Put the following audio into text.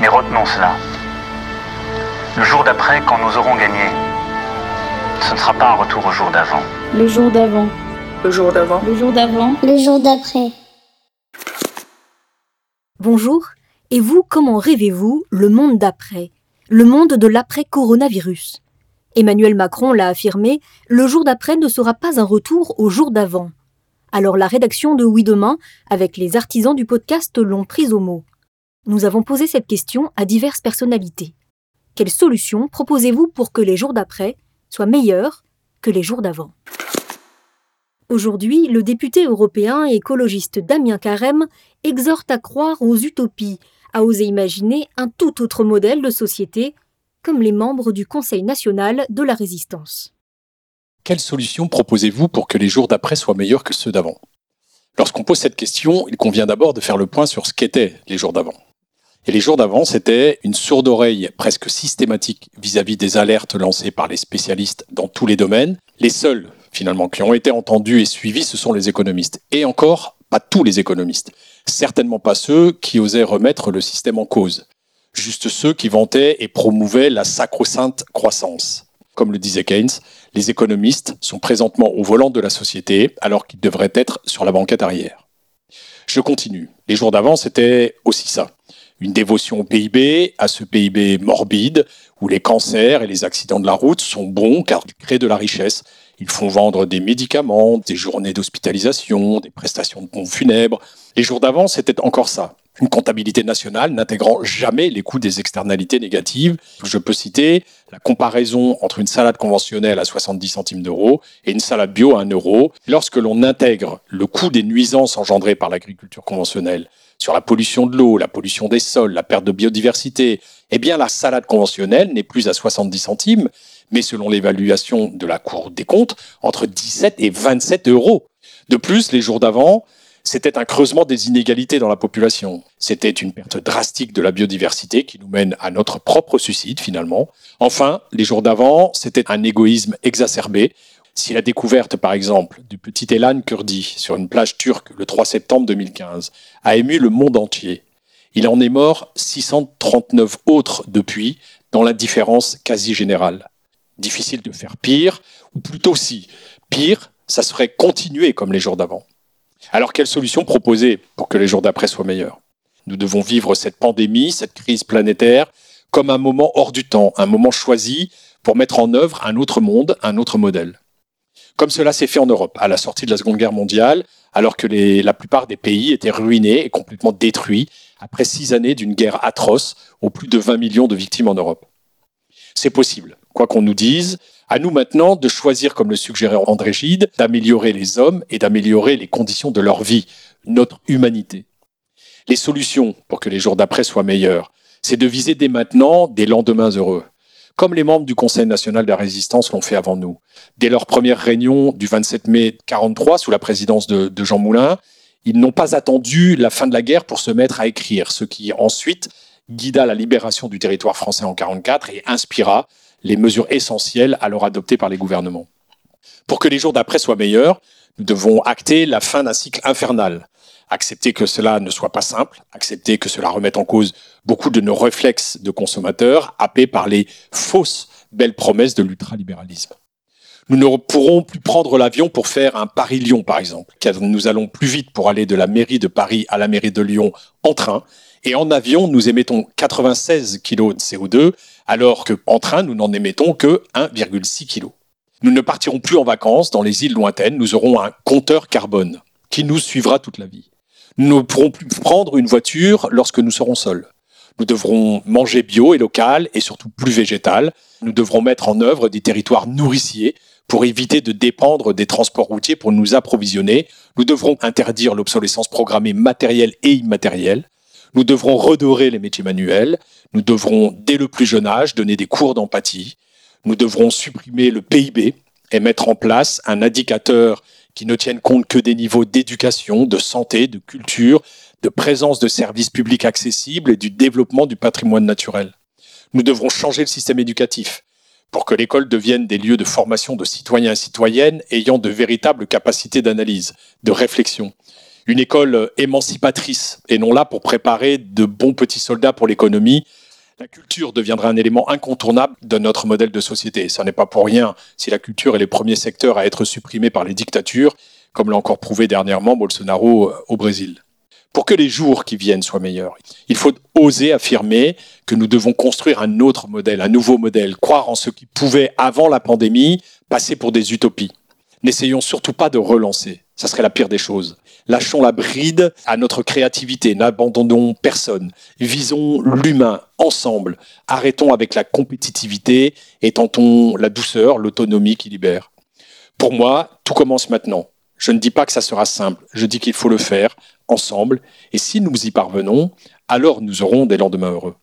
Mais retenons cela. Le jour d'après, quand nous aurons gagné, ce ne sera pas un retour au jour d'avant. Le jour d'avant. Le jour d'avant. Le jour d'avant. Le jour d'après. Bonjour. Et vous, comment rêvez-vous le monde d'après? Le monde de l'après-coronavirus Emmanuel Macron l'a affirmé, le jour d'après ne sera pas un retour au jour d'avant. Alors la rédaction de Oui Demain, avec les artisans du podcast, l'ont prise au mot. Nous avons posé cette question à diverses personnalités. Quelles solutions proposez-vous pour que les jours d'après soient meilleurs que les jours d'avant? Aujourd'hui, le député européen et écologiste Damien Carême exhorte à croire aux utopies, à oser imaginer un tout autre modèle de société, comme les membres du Conseil national de la résistance. Quelle solution proposez-vous pour que les jours d'après soient meilleurs que ceux d'avant? Lorsqu'on pose cette question, il convient d'abord de faire le point sur ce qu'étaient les jours d'avant. Et les jours d'avant, c'était une sourde oreille presque systématique vis-à-vis des alertes lancées par les spécialistes dans tous les domaines. Les seuls, finalement, qui ont été entendus et suivis, ce sont les économistes. Et encore, pas tous les économistes. Certainement pas ceux qui osaient remettre le système en cause. Juste ceux qui vantaient et promouvaient la sacro-sainte croissance. Comme le disait Keynes, les économistes sont présentement au volant de la société alors qu'ils devraient être sur la banquette arrière. Je continue. Les jours d'avant, c'était aussi ça une dévotion au PIB, à ce PIB morbide, où les cancers et les accidents de la route sont bons car ils créent de la richesse. Ils font vendre des médicaments, des journées d'hospitalisation, des prestations de pompes funèbres. Les jours d'avant, c'était encore ça. Une comptabilité nationale n'intégrant jamais les coûts des externalités négatives. Je peux citer la comparaison entre une salade conventionnelle à 70 centimes d'euros et une salade bio à 1 euro. Lorsque l'on intègre le coût des nuisances engendrées par l'agriculture conventionnelle, sur la pollution de l'eau, la pollution des sols, la perte de biodiversité, eh bien la salade conventionnelle n'est plus à 70 centimes, mais selon l'évaluation de la Cour des comptes, entre 17 et 27 euros. De plus, les jours d'avant, c'était un creusement des inégalités dans la population. C'était une perte drastique de la biodiversité qui nous mène à notre propre suicide finalement. Enfin, les jours d'avant, c'était un égoïsme exacerbé si la découverte, par exemple, du petit Elan Kurdi sur une plage turque le 3 septembre 2015 a ému le monde entier, il en est mort 639 autres depuis, dans l'indifférence quasi générale. Difficile de faire pire, ou plutôt si, pire, ça serait continuer comme les jours d'avant. Alors quelle solution proposer pour que les jours d'après soient meilleurs? Nous devons vivre cette pandémie, cette crise planétaire, comme un moment hors du temps, un moment choisi pour mettre en œuvre un autre monde, un autre modèle comme cela s'est fait en Europe à la sortie de la Seconde Guerre mondiale, alors que la plupart des pays étaient ruinés et complètement détruits après six années d'une guerre atroce aux plus de 20 millions de victimes en Europe. C'est possible, quoi qu'on nous dise. À nous maintenant de choisir, comme le suggérait André Gide, d'améliorer les hommes et d'améliorer les conditions de leur vie, notre humanité. Les solutions pour que les jours d'après soient meilleurs, c'est de viser dès maintenant des lendemains heureux comme les membres du Conseil national de la résistance l'ont fait avant nous. Dès leur première réunion du 27 mai 1943, sous la présidence de, Jean Moulin, ils n'ont pas attendu la fin de la guerre pour se mettre à écrire, ce qui ensuite guida la libération du territoire français en 1944 et inspira les mesures essentielles alors adoptées par les gouvernements. Pour que les jours d'après soient meilleurs, nous devons acter la fin d'un cycle infernal, accepter que cela ne soit pas simple, accepter que cela remette en cause beaucoup de nos réflexes de consommateurs, happés par les fausses belles promesses de l'ultralibéralisme. Nous ne pourrons plus prendre l'avion pour faire un Paris-Lyon, par exemple, car nous allons plus vite pour aller de la mairie de Paris à la mairie de Lyon en train. Et en avion, nous émettons 96 kg de CO2, alors qu'en train, nous n'en émettons que 1,6 kg. Nous ne partirons plus en vacances dans les îles lointaines, nous aurons un compteur carbone qui nous suivra toute la vie. Nous ne pourrons plus prendre une voiture lorsque nous serons seuls. Nous devrons manger bio et local et surtout plus végétal. Nous devrons mettre en œuvre des territoires nourriciers pour éviter de dépendre des transports routiers pour nous approvisionner. Nous devrons interdire l'obsolescence programmée matérielle et immatérielle. Nous devrons redorer les métiers manuels. Nous devrons, dès le plus jeune âge, donner des cours d'empathie. Nous devrons supprimer le PIB et mettre en place un indicateur qui ne tiennent compte que des niveaux d'éducation, de santé, de culture, de présence de services publics accessibles et du développement du patrimoine naturel. Nous devrons changer le système éducatif pour que l'école devienne des lieux de formation de citoyens et citoyennes ayant de véritables capacités d'analyse, de réflexion. Une école émancipatrice et non là pour préparer de bons petits soldats pour l'économie. La culture deviendra un élément incontournable de notre modèle de société. Ce n'est pas pour rien si la culture est le premier secteur à être supprimé par les dictatures, comme l'a encore prouvé dernièrement Bolsonaro au Brésil. Pour que les jours qui viennent soient meilleurs, il faut oser affirmer que nous devons construire un autre modèle, un nouveau modèle, croire en ce qui pouvait, avant la pandémie, passer pour des utopies. N'essayons surtout pas de relancer, ça serait la pire des choses. Lâchons la bride à notre créativité, n'abandonnons personne, visons l'humain ensemble, arrêtons avec la compétitivité et tentons la douceur, l'autonomie qui libère. Pour moi, tout commence maintenant. Je ne dis pas que ça sera simple, je dis qu'il faut le faire ensemble, et si nous y parvenons, alors nous aurons des lendemains heureux.